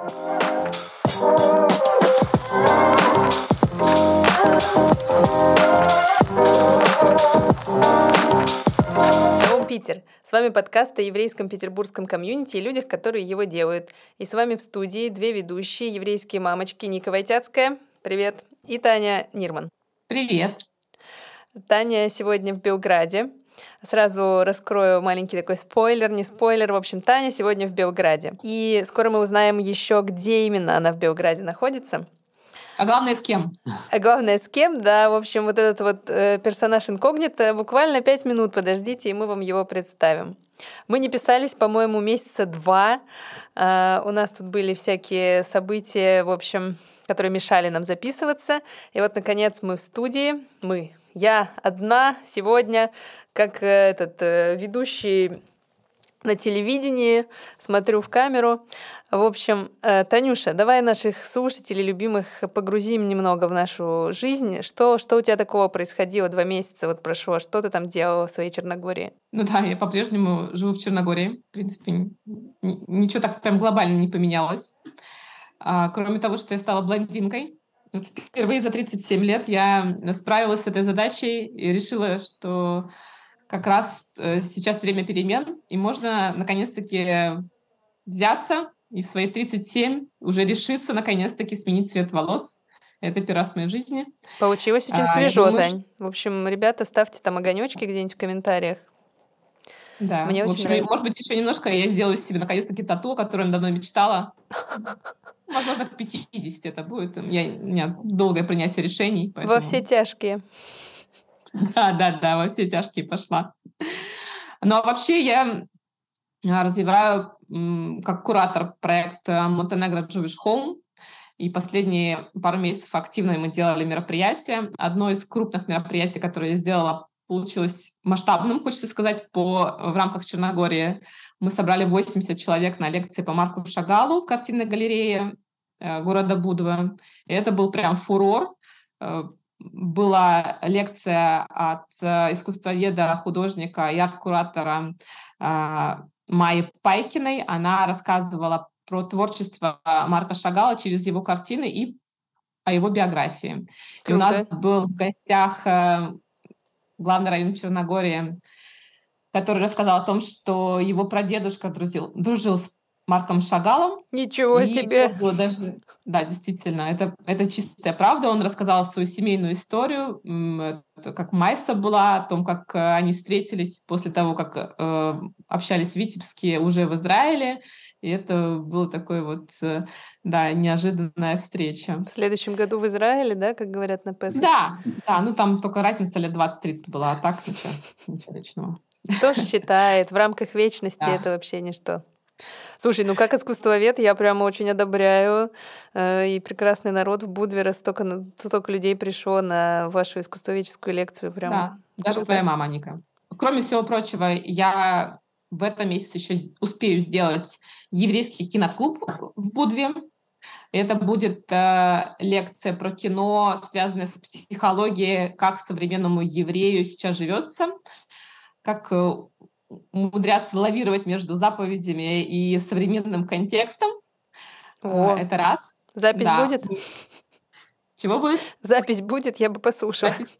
Питер. С вами подкаст о еврейском петербургском комьюнити и людях, которые его делают. И с вами в студии две ведущие еврейские мамочки Ника Войтяцкая. Привет. И Таня Нирман. Привет. Таня сегодня в Белграде. Сразу раскрою маленький такой спойлер, не спойлер. В общем, Таня сегодня в Белграде. И скоро мы узнаем еще, где именно она в Белграде находится. А главное, с кем? А главное, с кем, да. В общем, вот этот вот э, персонаж инкогнито, буквально пять минут подождите, и мы вам его представим. Мы не писались, по-моему, месяца два. Э, у нас тут были всякие события, в общем, которые мешали нам записываться. И вот, наконец, мы в студии. Мы. Я одна сегодня, как э, этот э, ведущий на телевидении, смотрю в камеру. В общем, э, Танюша, давай наших слушателей любимых погрузим немного в нашу жизнь. Что, что у тебя такого происходило два месяца вот прошло? Что ты там делала в своей Черногории? Ну да, я по-прежнему живу в Черногории. В принципе, ничего так прям глобально не поменялось. А, кроме того, что я стала блондинкой. Впервые за 37 лет я справилась с этой задачей и решила, что как раз э, сейчас время перемен, и можно наконец-таки взяться и в свои 37 уже решиться наконец-таки сменить цвет волос. Это первый раз в моей жизни. Получилось очень а, свежо, думаю, Тань. Что... В общем, ребята, ставьте там огонечки где-нибудь в комментариях. Да, Мне в общем, нравится. может быть, еще немножко я сделаю себе наконец-таки тату, о котором я давно мечтала. Возможно, к 50 это будет. Я, у меня долгое принятие решений. Поэтому... Во все тяжкие. Да, да, да, во все тяжкие пошла. Ну, а вообще я а, развиваю как куратор проекта Montenegro Jewish Home. И последние пару месяцев активно мы делали мероприятия. Одно из крупных мероприятий, которое я сделала, получилось масштабным, хочется сказать, по, в рамках Черногории. Мы собрали 80 человек на лекции по Марку Шагалу в картинной галерее э, города Будвы. И это был прям фурор. Э, была лекция от э, искусствоведа, художника и арт-куратора Майи Пайкиной. Она рассказывала про творчество Марка Шагала через его картины и о его биографии. Круто. И у нас был в гостях главный район Черногории, который рассказал о том, что его прадедушка дружил, дружил с Марком Шагалом. Ничего себе! Было даже, да, действительно, это, это чистая правда. Он рассказал свою семейную историю, как Майса была, о том, как э, они встретились после того, как э, общались в Витебске уже в Израиле. И это была такой вот, э, да, неожиданная встреча. В следующем году в Израиле, да, как говорят на Песах? Да, да, ну там только разница лет 20-30 была, а так ничего, ничего личного. Кто считает, в рамках вечности да. это вообще ничто. Слушай, ну как искусствовед я прямо очень одобряю. Э, и прекрасный народ в Будвере, столько, столько людей пришло на вашу искусствоведческую лекцию. Прям да, даже твоя мама, Ника. Кроме всего прочего, я в этом месяце еще успею сделать еврейский киноклуб в Будве. Это будет э, лекция про кино, связанная с психологией, как современному еврею сейчас живется, как э, умудряться лавировать между заповедями и современным контекстом. О, Это раз. Запись да. будет? Чего будет? Запись будет, я бы послушала. Запись.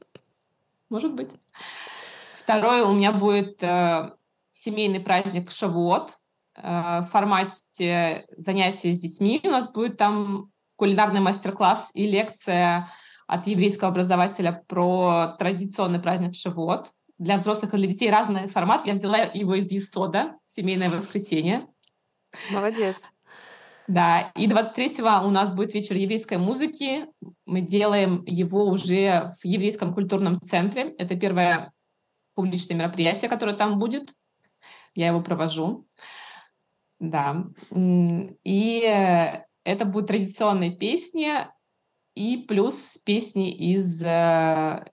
Может быть. Второе, у меня будет э, семейный праздник Шавуот э, в формате занятия с детьми. У нас будет там кулинарный мастер-класс и лекция от еврейского образователя про традиционный праздник Шавуот для взрослых и для детей разный формат. Я взяла его из Есода, «Семейное воскресенье». Молодец. Да, и 23-го у нас будет вечер еврейской музыки. Мы делаем его уже в еврейском культурном центре. Это первое публичное мероприятие, которое там будет. Я его провожу. Да. И это будут традиционные песни и плюс песни из э,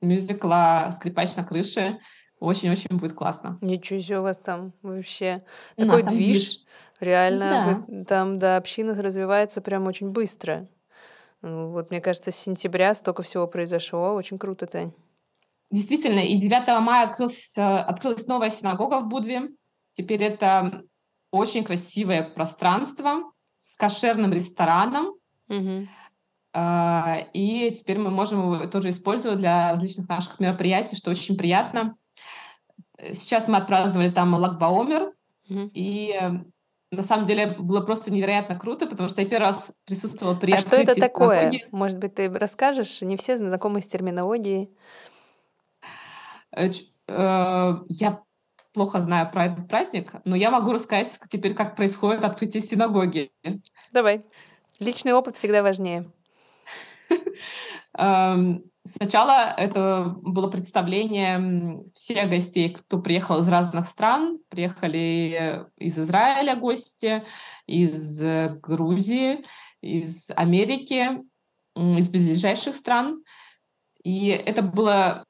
мюзикла «Скрипач на крыше». Очень-очень будет классно. Ничего себе у вас там вообще такой да, движ. движ. Реально, да. Вы, там, да, община развивается прям очень быстро. Ну, вот, мне кажется, с сентября столько всего произошло. Очень круто, Тань. Действительно, и 9 мая открылась, открылась новая синагога в Будве. Теперь это очень красивое пространство. с кошерным рестораном. А, И теперь мы можем его тоже использовать для различных наших мероприятий, что очень приятно. Сейчас мы отпраздновали там Лагбаомер, Мгм. и на самом деле было просто невероятно круто, потому что я первый раз присутствовала при А что это такое? синагоги. Может быть, ты расскажешь? Не все знакомы с терминологией. Э, э, Я плохо знаю про этот праздник, но я могу рассказать теперь, как происходит открытие синагоги. Давай. Личный опыт всегда важнее. Эм, Сначала это было представление всех гостей, кто приехал из разных стран. Приехали из Израиля гости, из э, Грузии, из Америки, из ближайших стран. И это было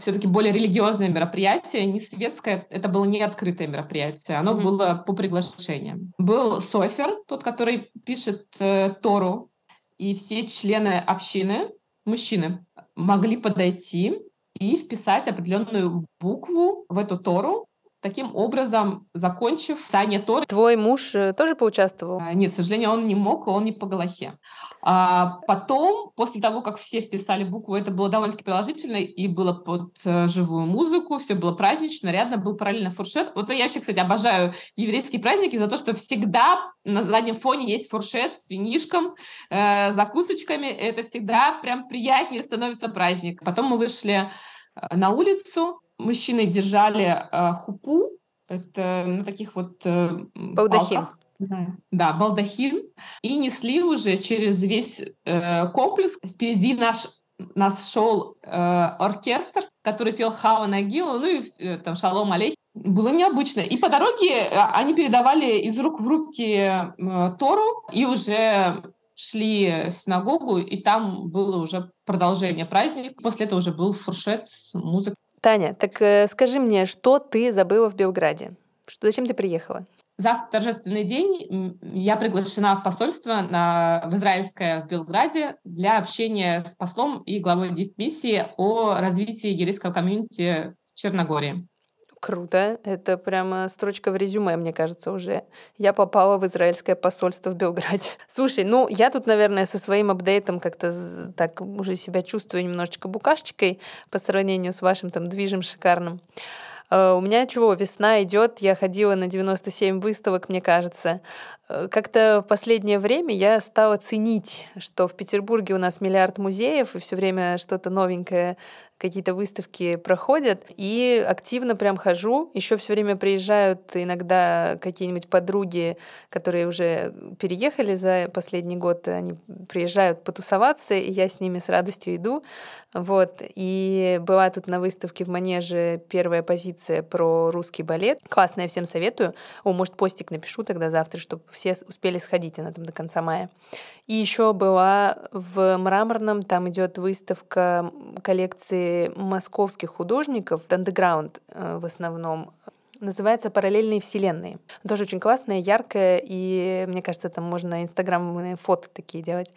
все-таки более религиозное мероприятие, не светское, это было не открытое мероприятие, оно Мгм. было по приглашениям. Был Софер, тот, который пишет э, Тору, и все члены общины, мужчины, могли подойти и вписать определенную букву в эту Тору, таким образом закончив писание Торы. Твой муж э, тоже поучаствовал? А, Нет, к сожалению, он не мог, он не по Галахе. А потом, после того, как все вписали букву, это было довольно-таки продолжительно и было под э, живую музыку, все было празднично, нарядно, был параллельно фуршет. Вот я вообще, кстати, обожаю еврейские праздники за то, что всегда на заднем фоне есть фуршет с винишком, э, закусочками. Это всегда прям приятнее становится праздник. Потом мы вышли э, на улицу, мужчины держали э, хупу, это на таких вот э, Балдахин. палках. Да, балдахин. И несли уже через весь э, комплекс. Впереди наш нас шел э, оркестр, который пел Хава Нагилу, ну и э, там Шалом Алейх. Было необычно. И по дороге э, они передавали из рук в руки э, Тору и уже шли в синагогу, и там было уже продолжение праздника. После этого уже был фуршет с музыкой. Таня, так э, скажи мне, что ты забыла в Белграде? Что, зачем ты приехала? Завтра торжественный день. Я приглашена в посольство на, в израильское в Белграде для общения с послом и главой дипмиссии о развитии еврейского комьюнити в Черногории. Круто. Это прямо строчка в резюме, мне кажется, уже. Я попала в израильское посольство в Белграде. Слушай, ну, я тут, наверное, со своим апдейтом как-то так уже себя чувствую немножечко букашечкой по сравнению с вашим там движем шикарным. Э, У меня чего, весна идет, я ходила на 97 выставок, мне кажется. Э, Как-то в последнее время я стала ценить, что в Петербурге у нас миллиард музеев, и все время что-то новенькое какие-то выставки проходят, и активно прям хожу. Еще все время приезжают иногда какие-нибудь подруги, которые уже переехали за последний год, они приезжают потусоваться, и я с ними с радостью иду. Вот. И была тут на выставке в Манеже первая позиция про русский балет. Классно, я всем советую. О, может, постик напишу тогда завтра, чтобы все успели сходить, она там до конца мая. И еще была в Мраморном, там идет выставка коллекции московских художников, андеграунд э, в основном. Называется «Параллельные вселенные». Тоже очень классная, яркая, и мне кажется, там можно инстаграмные фото такие делать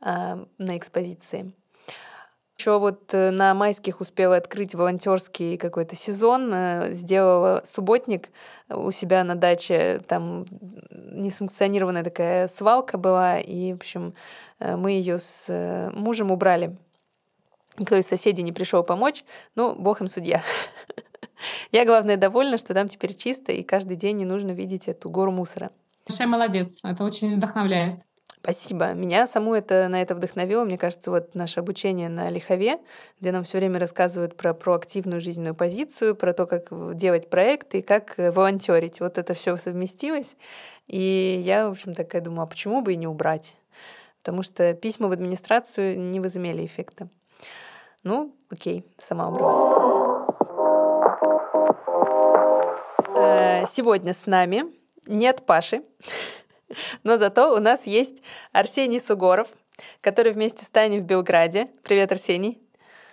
э, на экспозиции. Еще вот э, на майских успела открыть волонтерский какой-то сезон, э, сделала субботник у себя на даче, там несанкционированная такая свалка была, и, в общем, мы ее с мужем убрали. Никто из соседей не пришел помочь, ну, бог им судья. Я, главное, довольна, что там теперь чисто, и каждый день не нужно видеть эту гору мусора. Большая молодец, это очень вдохновляет. Спасибо. Меня саму это на это вдохновило. Мне кажется, вот наше обучение на Лихове, где нам все время рассказывают про проактивную жизненную позицию, про то, как делать проекты и как э, волонтерить. Вот это все совместилось. И я, в общем, такая думаю, а почему бы и не убрать? Потому что письма в администрацию не возымели эффекта. Ну, окей, сама убрала. Э, Сегодня с нами нет Паши, но зато у нас есть Арсений Сугоров, который вместе с Таней в Белграде. Привет, Арсений.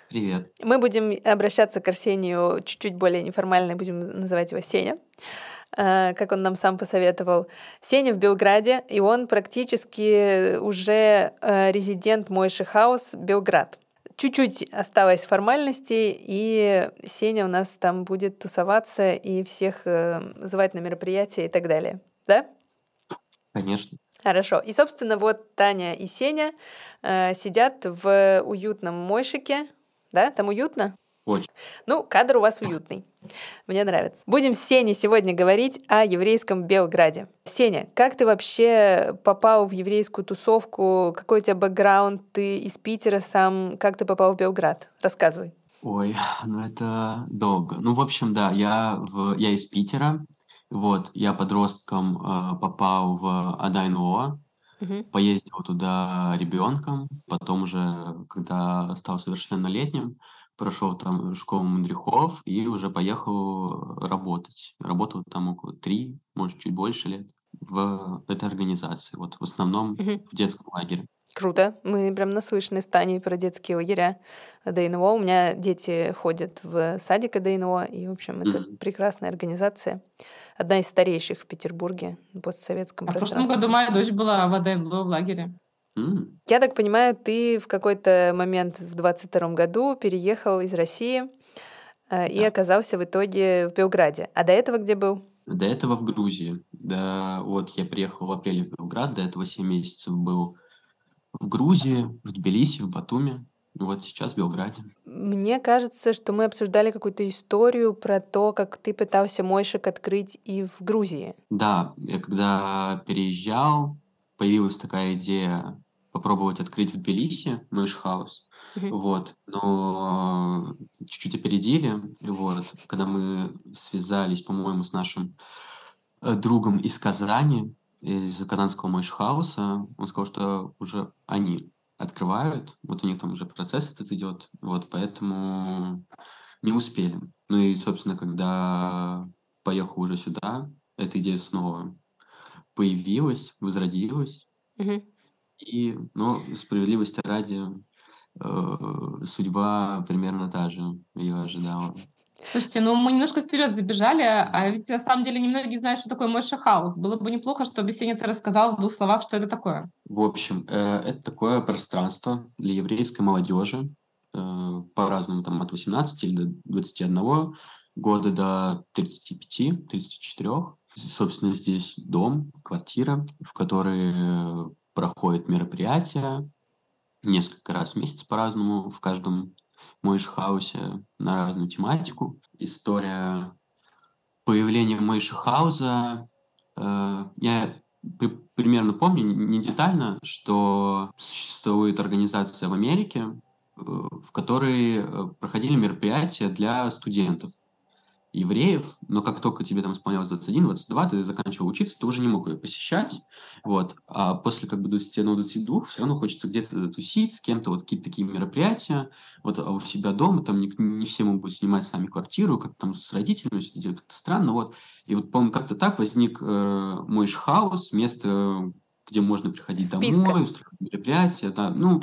Привет. Мы будем обращаться к Арсению чуть-чуть более неформально, будем называть его Сеня, э, как он нам сам посоветовал. Сеня в Белграде, и он практически уже э, резидент Мойши Хаус Белград. Чуть-чуть осталось формальностей, и Сеня у нас там будет тусоваться и всех э, звать на мероприятия и так далее. Да? Конечно. Хорошо. И, собственно, вот Таня и Сеня э, сидят в уютном мойшике. Да, там уютно? Очень. Ну, кадр у вас уютный. Мне нравится. Будем с Сеней сегодня говорить о еврейском Белграде. Сеня, как ты вообще попал в еврейскую тусовку? Какой у тебя бэкграунд? Ты из Питера сам. Как ты попал в Белград? Рассказывай. Ой, ну это долго. Ну, в общем, да, я, в, я из Питера. Вот, я подростком э, попал в АДАНО, Мгм. поездил туда ребенком, потом уже, когда стал совершеннолетним, прошел там школу мудрехов и уже поехал работать. Работал там около три, может, чуть больше лет в этой организации, вот в основном в детском лагере. Круто. Мы прям наслышаны с Таней про детские лагеря ДНО. У меня дети ходят в садик ДНО, и, в общем, это Мгм. прекрасная организация. Одна из старейших в Петербурге, в постсоветском А в прошлом пространстве. году моя дочь была в АДН в лагере. М, Я так понимаю, ты в какой-то момент в 22 году переехал из России э, и Да. оказался в итоге в Белграде. А до этого где был? До этого в Грузии. Да, вот я приехал в апреле в Белград, до этого 7 месяцев был в Грузии, в Тбилиси, в Батуми. Вот сейчас в Белграде. Мне кажется, что мы обсуждали какую-то историю про то, как ты пытался мойшик открыть и в Грузии. Да, я когда переезжал, появилась такая идея попробовать открыть в Тбилиси Мэйшхаус. Мгм. Вот, но э, чуть-чуть опередили. Вот, когда мы связались, по-моему, с нашим э, другом из Казани, из казанского Мэйшхауса, он сказал, что уже они открывают, вот у них там уже процесс этот идет, вот, поэтому не успели. Ну и, собственно, когда поехал уже сюда, эта идея снова появилась, возродилась, Мгм. И, ну, справедливости ради, э, судьба примерно та же ее ожидала. Слушайте, ну мы немножко вперед забежали, а ведь на самом деле немногие знают, что такое Мойша Хаус. Было бы неплохо, чтобы Сеня ты рассказал в двух словах, что это такое. В общем, э, это такое пространство для еврейской молодежи, э, по-разному, там, от 18 или до 21 года до 35-34. Собственно, здесь дом, квартира, в которой э, проходят мероприятия несколько раз в месяц по-разному, в каждом Мойшхаусе на разную тематику. История появления Мойшхауза, э, я при- примерно помню, не детально, что существует организация в Америке, э, в которой э, проходили мероприятия для студентов евреев, но как только тебе там исполнялось 21-22, ты заканчивал учиться, ты уже не мог ее посещать, вот, а после как бы 21-22 все равно хочется где-то тусить с кем-то, вот какие-то такие мероприятия, вот, а у себя дома там не, не все могут снимать сами квартиру, как там с родителями все это как-то странно, вот, и вот, по-моему, как-то так возник э, Moishe House, место, где можно приходить Вписка. домой, устраивать мероприятия, да, ну,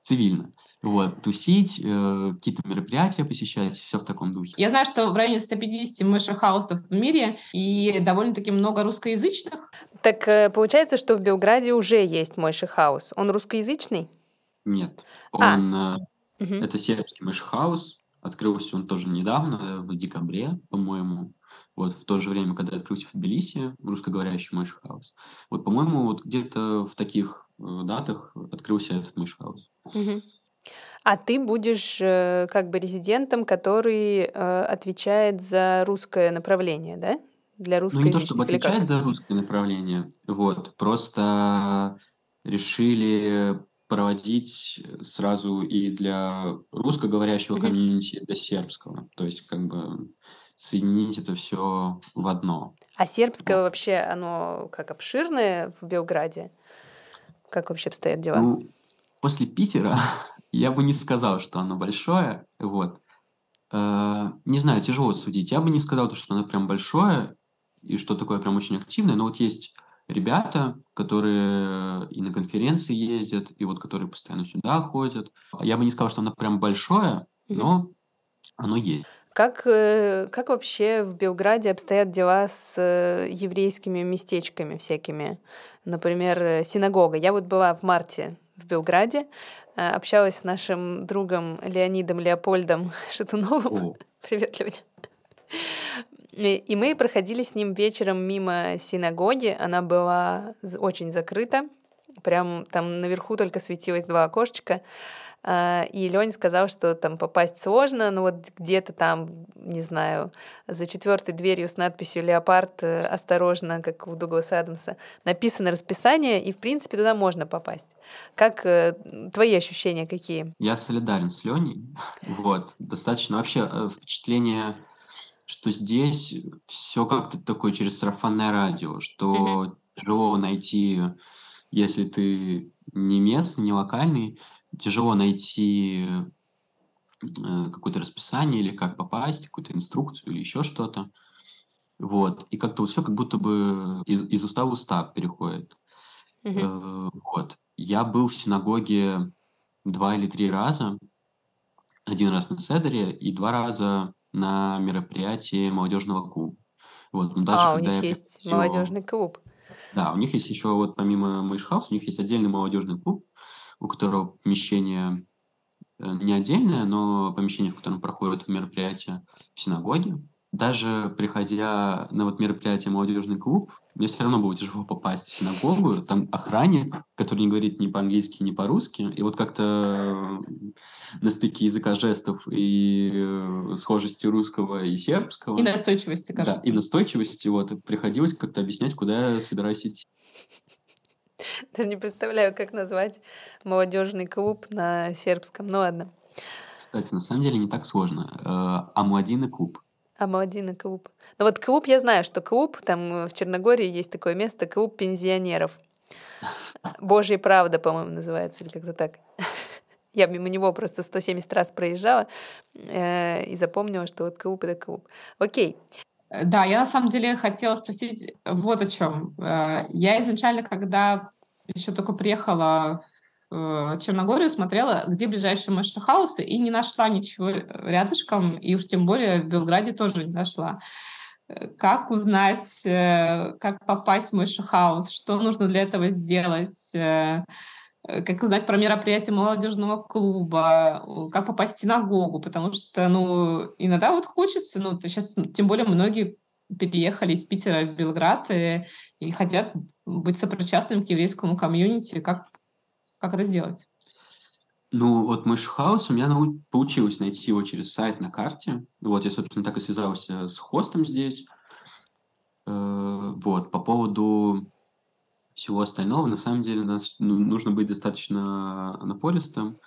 цивильно. Вот, тусить, э, какие-то мероприятия посещать, все в таком духе. Я знаю, что в районе 150 Moishe House ов в мире и довольно-таки много русскоязычных. Так э, получается, что в Белграде уже есть Moishe House. Он русскоязычный? Нет, А. он, э, Мгм. это сербский Moishe House, открылся он тоже недавно, в декабре, по-моему, вот в то же время, когда открылся в Тбилиси, русскоговорящий мышхаус. Вот, по-моему, вот где-то в таких э, датах открылся этот мышхаус. Мгм. А ты будешь э, как бы резидентом, который э, отвечает за русское направление, да? Для Ну, не то чтобы как? отвечать за русское направление, вот, просто решили проводить сразу и для русскоговорящего Мгм. комьюнити, и для сербского. То есть, как бы соединить это все в одно. А сербское вообще, оно как обширное в Белграде? Как вообще обстоят дела? Ну, после Питера я бы не сказал, что оно большое. Вот. Э, Не знаю, тяжело судить. Я бы не сказал, то, что оно прям большое и что такое прям очень активное. Но вот есть ребята, которые и на конференции ездят, и вот которые постоянно сюда ходят. Я бы не сказал, что оно прям большое, но оно есть. Как, э, как вообще в Белграде обстоят дела с э, еврейскими местечками всякими? Например, синагога. Я вот была в марте в Белграде, общалась с нашим другом Леонидом Леопольдом Шатуновым. О, Привет, Леонид. И мы проходили с ним вечером мимо синагоги. Она была очень закрыта. Прям там наверху только светилось два окошечка. А, и Леня сказал, что там попасть сложно, но вот где-то там, не знаю, за четвертой дверью с надписью «Леопард, э, осторожно», как у Дугласа Адамса, написано расписание, и, в принципе, туда можно попасть. Как э, твои ощущения какие? Я солидарен с Леней. Вот. Достаточно вообще э, впечатление что здесь все как-то такое через сарафанное радио, что тяжело найти, если ты не местный, не локальный, тяжело найти э, какое-то расписание или как попасть, какую-то инструкцию или еще что-то. Вот. И как-то все как будто бы из, из уста в уста переходит. Mm-hmm. вот. Я был в синагоге два или три раза. Один раз на Седере и два раза на мероприятии молодежного клуба. Вот, но даже а, у них есть приходил... молодежный клуб. Да, у них есть еще, вот помимо Мэйшхаус, у них есть отдельный молодежный клуб, у которого помещение э, не отдельное, но помещение, в котором проходят мероприятия в синагоге. Даже приходя на вот мероприятие «Молодежный клуб», мне все равно было тяжело попасть в синагогу. Там охранник, который не говорит ни по-английски, ни по-русски. И вот как-то на стыке языка жестов и э, схожести русского и сербского. И настойчивости, кажется. Да, и настойчивости. Вот, приходилось как-то объяснять, куда я собираюсь идти. Даже не представляю, как назвать молодежный клуб на сербском. Ну ладно. Кстати, на самом деле не так сложно. Э, Амладина клуб. Амладина клуб. Ну вот клуб, я знаю, что клуб, там в Черногории есть такое место, клуб пенсионеров. Божья правда, по-моему, называется, или как-то так. Я мимо него просто 170 раз проезжала э, и запомнила, что вот клуб — это клуб. Окей. Да, я на самом деле хотела спросить вот о чем. Э, я изначально, когда еще только приехала в Черногорию, смотрела, где ближайшие Moishe House ы, и не нашла ничего рядышком, и уж тем более в Белграде тоже не нашла. Э, как узнать, э, как попасть в Moishe House, что нужно для этого сделать, как узнать про мероприятие молодежного клуба, как попасть в синагогу, потому что, ну, иногда вот хочется, ну, сейчас тем более многие переехали из Питера в Белград и, и хотят быть сопричастными к еврейскому комьюнити. Как, как это сделать? Ну, вот Мэшхаусом я нау- получилось найти его через сайт на карте. Вот, я, собственно, так и связался с хостом здесь. Э, вот, по поводу всего остального, на самом деле, нас, ну, нужно быть достаточно напористым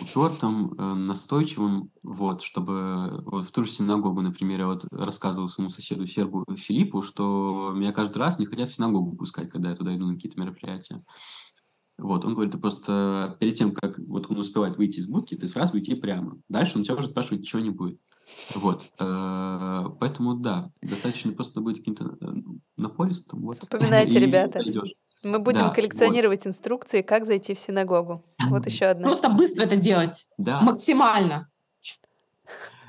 упертым, э, настойчивым, вот, чтобы вот в ту же синагогу, например, я вот рассказывал своему соседу Сербу Филиппу, что меня каждый раз не хотят в синагогу пускать, когда я туда иду на какие-то мероприятия. Вот, он говорит, ты просто перед тем, как вот он успевает выйти из будки, ты сразу идти прямо. Дальше он тебя уже спрашивать ничего не будет. Вот, э, поэтому да, достаточно просто быть каким-то э, напористым. Вот. Запоминайте, ребята. Пойдешь. Мы будем да, коллекционировать вот. инструкции, как зайти в синагогу. Вот еще одна. Просто быстро это делать. Да. Максимально.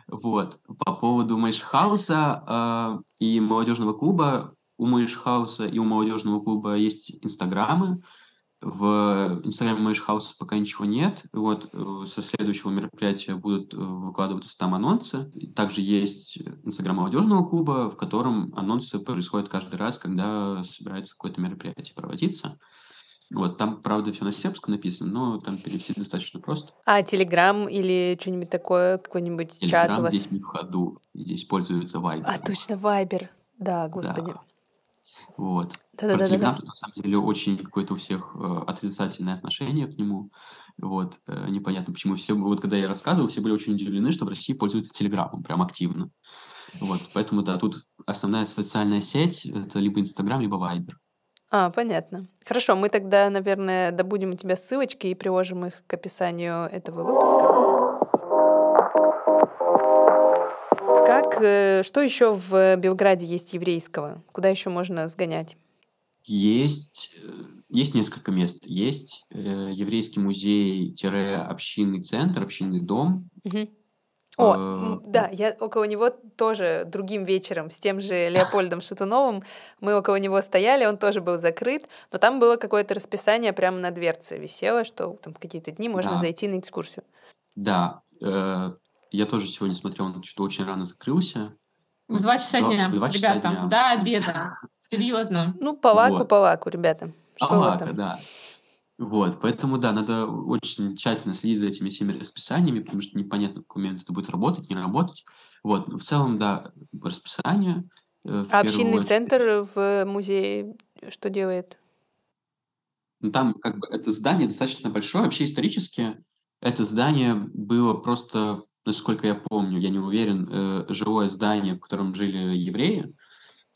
Вот. По поводу Moishe House а э, и молодежного клуба. У Moishe House а и у молодежного клуба есть инстаграмы. В Инстаграме Moishe House а пока ничего нет. Вот э, со следующего мероприятия будут э, выкладываться там анонсы. Также есть Инстаграм молодежного клуба, в котором анонсы происходят каждый раз, когда собирается какое-то мероприятие проводиться. Вот, там, правда, все на сербском написано, но там перевести достаточно просто. А Телеграм или что-нибудь такое, какой-нибудь чат у вас? здесь не в ходу, здесь пользуется Viber. А, точно, Viber. Да, господи. Да. Вот. Да, Про Телеграм тут на самом деле очень какое-то у всех э, отрицательное отношение к нему. Вот. Э, непонятно, почему все, вот когда я рассказывал, все были очень удивлены, что в России пользуются Телеграмом прям активно. Вот. Поэтому, да, тут основная социальная сеть — это либо Инстаграм, либо Вайбер. А, понятно. Хорошо, мы тогда, наверное, добудем у тебя ссылочки и приложим их к описанию этого выпуска. Э, что еще в Белграде есть еврейского? Куда еще можно сгонять? Есть, э, есть несколько мест. Есть э, еврейский музей-общинный центр, общинный дом. Угу. О, да, я около него тоже другим вечером с тем же Леопольдом Шатуновым, мы около него стояли, он тоже был закрыт, но там было какое-то расписание прямо на дверце висело, что там в какие-то дни можно да. зайти на экскурсию. Да, я тоже сегодня смотрел, он что-то очень рано закрылся. В два часа Два- дня, в два часа ребята, дня. до обеда. Серьезно. Ну, по лаку, Вот. по лаку, ребята. Что там? да. Вот, поэтому, да, надо очень тщательно следить за этими всеми расписаниями, потому что непонятно, в какой момент это будет работать, не работать. Вот, в целом, да, расписание. э, А общинный очередь. центр в музее что делает? Ну, там как бы это здание достаточно большое. Вообще исторически это здание было просто, насколько я помню, я не уверен, э, жилое здание, в котором жили евреи.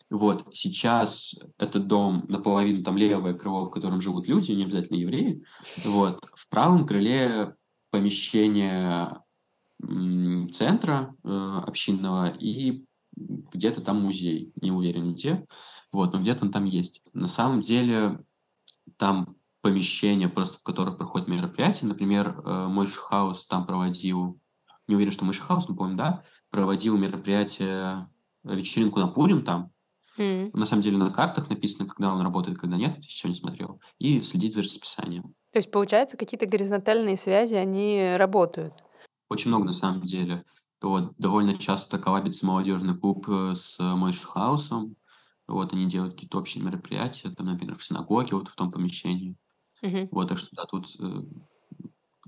Вот сейчас этот дом наполовину там левое крыло, в котором живут люди, не обязательно евреи. Вот в правом крыле помещение центра э, общинного и где-то там музей, не уверен где. Вот, но где-то он там есть. На самом деле там помещения, просто в которых проходят мероприятия. Например, э, Moishe House там проводил, не уверен, что Moishe House, но помню, да, проводил мероприятие, э, вечеринку на Пурим там. М. На самом деле на картах написано, когда он работает, когда нет, еще не смотрел. И следить за расписанием. То есть, получается, какие-то горизонтальные связи, они работают. Очень много на самом деле. Вот, довольно часто коллабится молодежный клуб э, с Мойшхаусом. Вот, они делают какие-то общие мероприятия, там, например, в синагоге, вот в том помещении. Мгм. Вот, так что да, тут э,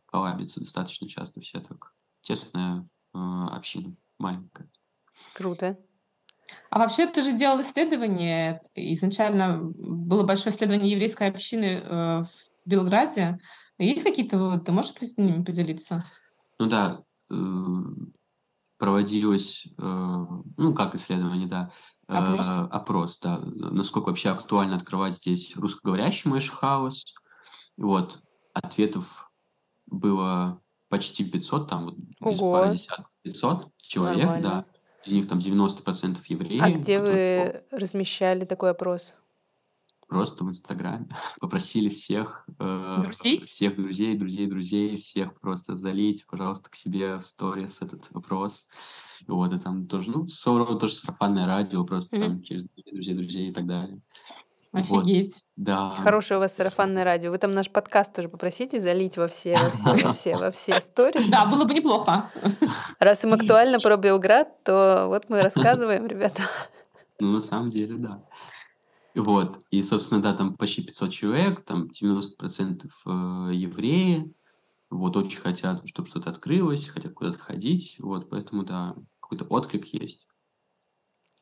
коллабится достаточно часто все так. Тесная э, община, маленькая. Круто. А вообще ты же делал исследование. Изначально было большое исследование еврейской общины э, в Белграде. Есть какие-то выводы? Ты можешь с ними поделиться? Ну да, э, проводилось, э, ну как исследование, да, э, Опрос. опрос, да, насколько вообще актуально открывать здесь русскоговорящий Moishe House. Вот, ответов было почти 500, там вот без пары десятков, 500 человек, Нормально. да. Из них там 90% евреи. А где которые вы размещали такой опрос? Просто в Инстаграме попросили всех, э, Друзей? всех друзей, друзей, друзей, всех просто залить, пожалуйста, к себе в сторис этот вопрос. Вот, и там тоже, ну, тоже сарафанное радио, просто Мгм. там через друзей, друзей, друзей и так далее. Вот. Офигеть. Да. Хорошее у вас сарафанное радио. Вы там наш подкаст тоже попросите залить во все, во все, во все, во все сторис. Да, было бы неплохо. Раз им актуально про Белград, то вот мы рассказываем, ребята. Ну, на самом деле, да. Вот, и, собственно, да, там почти 500 человек, там 90% э, евреи, вот, очень хотят, чтобы что-то открылось, хотят куда-то ходить, вот, поэтому, да, какой-то отклик есть.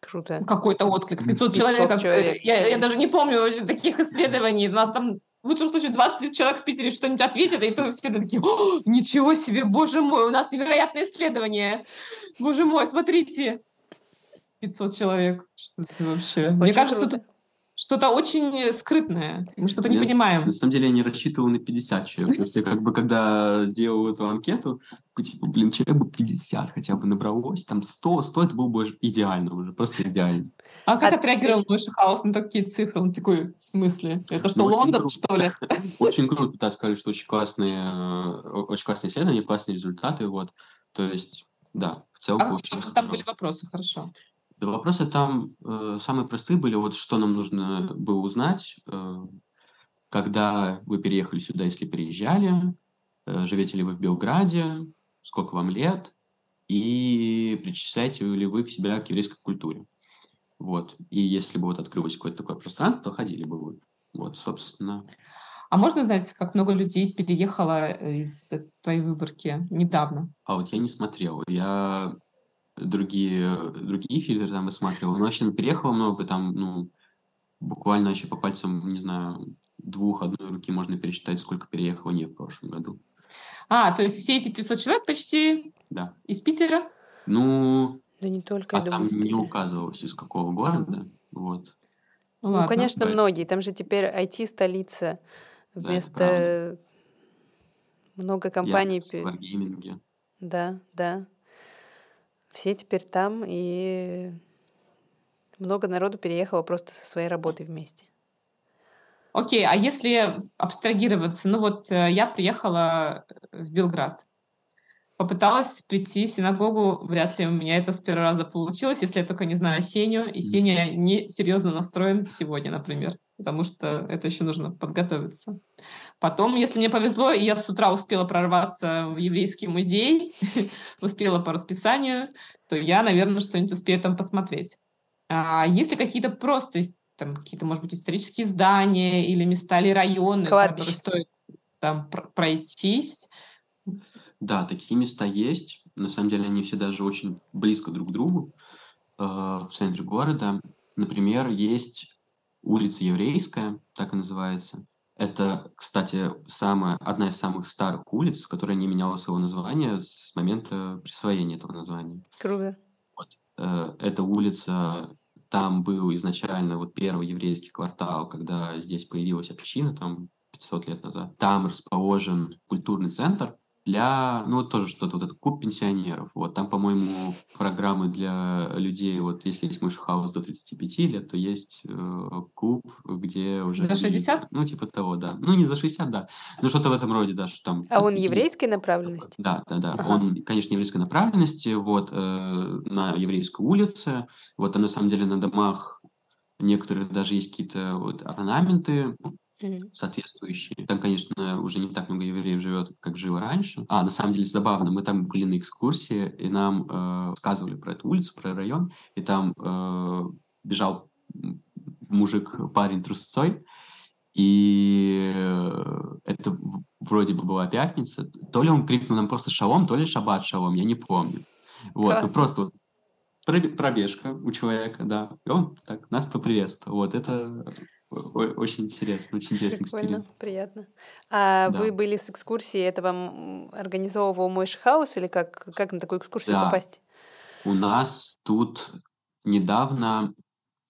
Круто. Какой-то отклик. 500 500 человек. э, человек. Я, я даже не помню вообще таких исследований. У нас там в лучшем случае 20 человек в Питере что-нибудь ответят, и то все такие, «О, ничего себе, боже мой, у нас невероятное исследование. Боже мой, смотрите. 500 человек. Что это вообще? Мне Очень кажется, круто. тут что-то очень скрытное. Мы что-то не Я с- понимаем. На самом деле я не рассчитывал на 50 человек. То есть я как бы, когда делал эту анкету, типа, блин, человек бы 50 хотя бы набралось, там 100, 100 это было бы идеально уже, просто идеально. А как А отреагировал мой хаус на такие цифры? Он такой, в смысле? Это что, Ну, Лондон, что ли? Очень круто, да, сказали, что очень классные, э, очень классные исследования, классные результаты, вот. То есть, да, в целом А там были вопросы? Хорошо. Да, вопросы там э, самые простые были, вот что нам нужно было узнать, э, когда вы переехали сюда, если переезжали, э, живете ли вы в Белграде, сколько вам лет, и причисляете ли вы к себя к еврейской культуре. Вот. И если бы вот открылось какое-то такое пространство, ходили бы вы. Вот, собственно. А можно узнать, как много людей переехало э, из твоей выборки недавно? А вот я не смотрел. Я другие, другие фильтры там высматривал. Но вообще переехало много, там, ну, буквально еще по пальцам, не знаю, двух одной руки можно пересчитать, сколько переехало не в прошлом году. А, то есть все эти 500 человек почти Да. из Питера? Ну, Да не только, а я там думаю, из не указывалось, из какого города. Вот. Ну, Ну, ладно. конечно, Да. многие. Там же теперь IT-столица. Вместо много компаний. Пе- Wargaming. Да, да. Все теперь там, и много народу переехало просто со своей работой вместе. Окей, а если абстрагироваться, ну вот э, я приехала в Белград, попыталась прийти в синагогу, вряд ли у меня это с первого раза получилось, если я только не знаю Сеню, и. Сеня не серьезно настроен сегодня, например. Потому что это еще нужно подготовиться. Потом, если мне повезло, и я с утра успела прорваться в еврейский музей, успела по расписанию, то я, наверное, что-нибудь успею там посмотреть. А если какие-то просто там какие-то, может быть, исторические здания или места или районы, Кладбище. которые стоит там пройтись? Да, такие места есть. На самом деле они все даже очень близко друг к другу э, в центре города. Например, есть улица Еврейская, так и называется. Это, кстати, самая, одна из самых старых улиц, которая не меняла своего названия с момента присвоения этого названия. Круто. Вот. Э, эта улица, там был изначально вот первый еврейский квартал, когда здесь появилась община, там 500 лет назад. Там расположен культурный центр, для, ну, вот тоже что-то, вот этот клуб пенсионеров. Вот там, по-моему, программы для людей, вот если есть мышь хаус до 35 лет, то есть э, клуб, где уже... За 60? ну, типа того, да. Ну, не за 60, да. Ну, что-то в этом роде, да, что там... А он еврейской направленности? Да, да, да. Ага. Он, конечно, еврейской направленности, вот, э, на еврейской улице. Вот там, на самом деле, на домах некоторые даже есть какие-то вот орнаменты, Соответствующие. Там, конечно, уже не так много евреев живет, как жило раньше. А, на самом деле, забавно, мы там были на экскурсии, и нам э, сказывали про эту улицу, про район, и там э, бежал мужик, парень трусцой, и э, это вроде бы была пятница. То ли он крикнул нам просто шалом, то ли шаббат шалом, я не помню. Вот, ну просто пробежка у человека, да. И он так нас поприветствовал. Вот это очень интересно, очень интересный Прикольно, эксперимент. приятно. А Да. вы были с экскурсией, это вам организовывал мой хаус или как, как на такую экскурсию Да. попасть? У нас тут недавно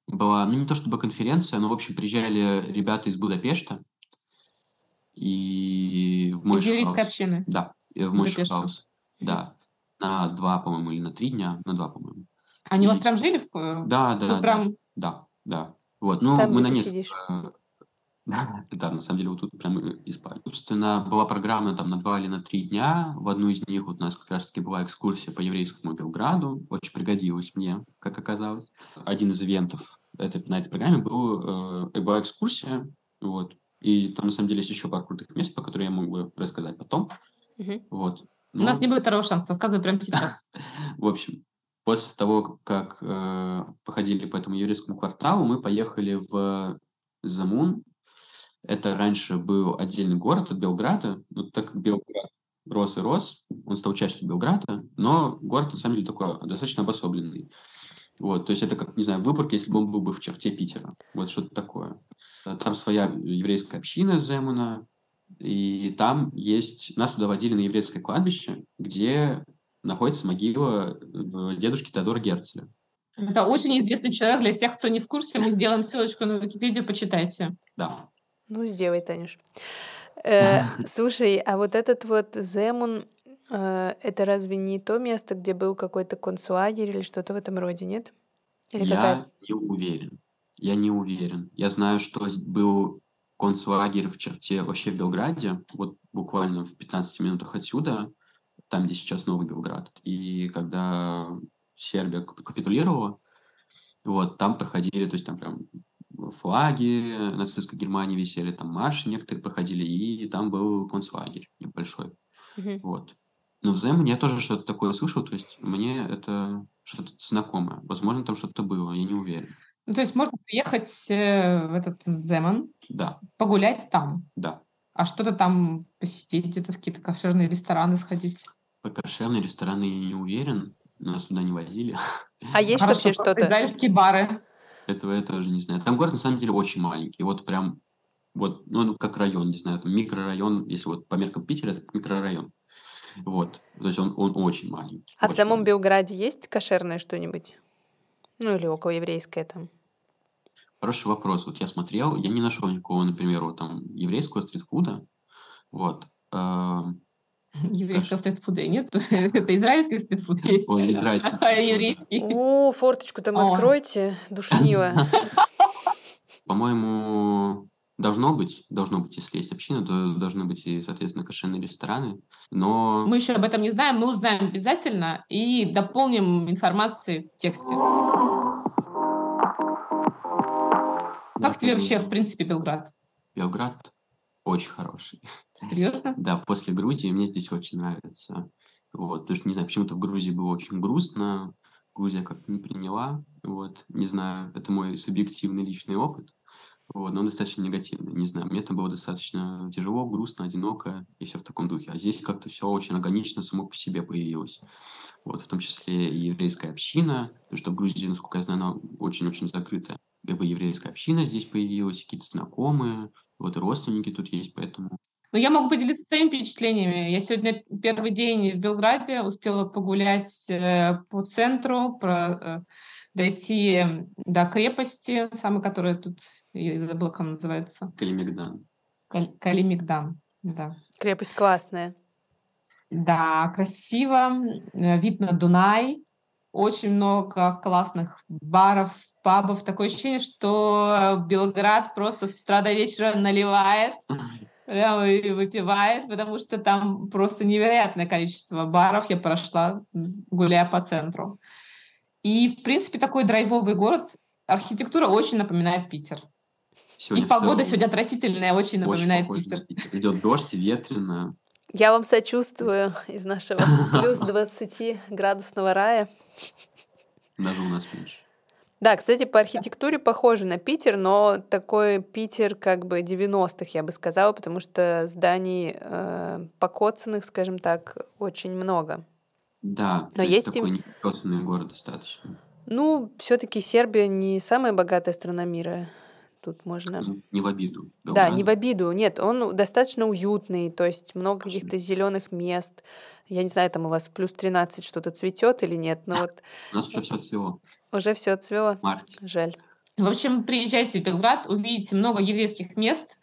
была, ну не то чтобы конференция, но в общем приезжали ребята из Будапешта и в еврейской House. общины. Да, и в Будапешта. House. Да, на два, по-моему, или на три дня, на два, по-моему. Они у вас И- прям жили? в- э, Да, да, Вы да, прям... да, да. Вот, ну Там, мы где на несколько... сидишь. Да, да, на самом деле вот тут прям и и спали. Собственно, была программа там на два или на три дня. В одну из них вот у нас как раз-таки была экскурсия по еврейскому Белграду. Очень пригодилась мне, как оказалось. Один из ивентов этой, на этой программе был, э, была экскурсия. Вот. И там на самом деле есть еще пару крутых мест, по которым я мог бы рассказать потом. Мгм. Вот. У нас не будет второго шанса, рассказывай прямо сейчас. в общем, после того, как э, походили по этому еврейскому кварталу, мы поехали в Замун. Это раньше был отдельный город от Белграда. Ну, так как Белград рос и рос, он стал частью Белграда, но город, на самом деле, такой достаточно обособленный. Вот, то есть это как, не знаю, Выборг, если бы он был бы в черте Питера. Вот что-то такое. Там своя еврейская община Земуна, и там есть... Нас туда водили на еврейское кладбище, где находится могила э, дедушки Теодора Герцеля. Это очень известный человек для тех, кто не в курсе. Мы сделаем ссылочку на Википедию, почитайте. Да. Ну, сделай, Танюш. Э, слушай, а вот этот вот Земун, э, это разве не то место, где был какой-то концлагерь или что-то в этом роде, нет? Или Я какая? не уверен. Я не уверен. Я знаю, что был концлагерь в черте вообще в Белграде, вот буквально в 15 минутах отсюда, там, где сейчас Новый Белград. И когда Сербия кап- капитулировала, вот, там проходили, то есть там прям флаги нацистской Германии висели, там марши некоторые проходили, и там был концлагерь небольшой. Мгм. Вот. Но в Земуне я тоже что-то такое слышал, то есть мне это что-то знакомое. Возможно, там что-то было, я не уверен. Ну, то есть можно приехать э, в этот Земан, Да, погулять там, да. а что-то там посетить, где-то в какие-то кошерные рестораны сходить. По кошерные рестораны я не уверен, нас туда не возили. А есть Хорошо, вообще что-то? израильские бары. Этого я тоже не знаю. Там город на самом деле очень маленький. Вот прям, вот, ну, ну, как район, не знаю, там микрорайон, если вот по меркам Питера, это микрорайон. Вот. То есть он, он очень маленький. А в очень самом маленький. Белграде есть кошерное что-нибудь? Ну, или около еврейское там. Хороший вопрос. Вот я смотрел, я не нашел никакого, например, вот там еврейского стритфуда. Вот. Еврейского стритфуда нет. Это израильский стритфуд есть. Ой, израильский. А еврейский. О, форточку там О. откройте, душнило. По-моему, должно быть, должно быть, если есть община, то должны быть и, соответственно, кошерные рестораны. Но Мы еще об этом не знаем, мы узнаем обязательно и дополним информации в тексте. Как тебе вообще, в принципе, Белград? Белград очень хороший. Серьезно? Да, после Грузии мне здесь очень нравится. Вот, потому что, не знаю, почему-то в Грузии было очень грустно, Грузия как-то не приняла, вот, не знаю, это мой субъективный личный опыт, вот, но он достаточно негативный, не знаю, мне там было достаточно тяжело, грустно, одиноко и все в таком духе, а здесь как-то все очень органично само по себе появилось, вот, в том числе и еврейская община, потому что в Грузии, насколько я знаю, она очень-очень закрытая, как бы еврейская община здесь появилась, какие-то знакомые, вот и родственники тут есть, поэтому ну, я могу поделиться своими впечатлениями. Я сегодня первый день в Белграде успела погулять э, по центру, про, э, дойти до крепости, самой, которая тут, я забыла, как она называется. Калимигдан. Кал- Калимигдан, да. Крепость классная. Да, красиво. Э, вид на Дунай. Очень много классных баров, пабов. Такое ощущение, что Белград просто с утра до вечера наливает прямо и выпивает, потому что там просто невероятное количество баров я прошла, гуляя по центру. И, в принципе, такой драйвовый город. Архитектура очень напоминает Питер. Сегодня и погода сегодня отвратительная, очень напоминает очень Питер. Питер. Идет дождь, ветрено. Я вам сочувствую из нашего плюс 20 градусного рая. Даже у нас меньше. Да, кстати, по архитектуре похоже на Питер, но такой Питер как бы 90-х, я бы сказала, потому что зданий э, покоцанных, скажем так, очень много. Да, но есть такой им... непосный город достаточно. Ну, все-таки Сербия не самая богатая страна мира. Тут можно... Не в обиду. Да, не в обиду. Нет, он достаточно уютный, то есть много каких-то зеленых мест. Я не знаю, там у вас плюс 13 что-то цветет или нет, но вот... У нас уже все цвело. Уже все цвело? Марте. Жаль. В общем, приезжайте в Белград, увидите много еврейских мест,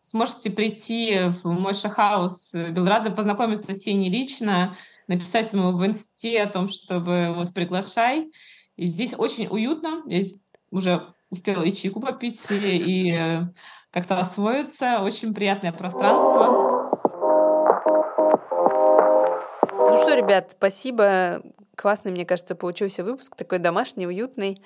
сможете прийти в мой шахаус Белграда, познакомиться с Сеней лично, написать ему в инсте о том, чтобы вот приглашай. И здесь очень уютно, здесь уже успела и чайку попить, и, и как-то освоиться. Очень приятное пространство. Ну что, ребят, спасибо. Классный, мне кажется, получился выпуск. Такой домашний, уютный,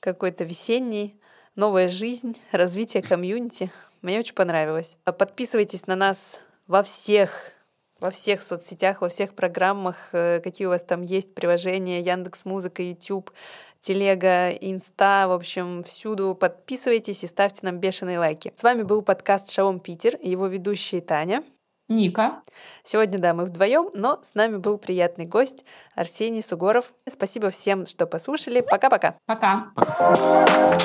какой-то весенний. Новая жизнь, развитие комьюнити. Мне очень понравилось. Подписывайтесь на нас во всех во всех соцсетях, во всех программах, э, какие у вас там есть приложения, Яндекс Музыка, YouTube, Телега, Инста, в общем, всюду подписывайтесь и ставьте нам бешеные лайки. С вами был подкаст Шалом Питер и его ведущие Таня. Ника. Сегодня, да, мы вдвоем, но с нами был приятный гость Арсений Сугоров. Спасибо всем, что послушали. Пока-пока. Пока. Пока.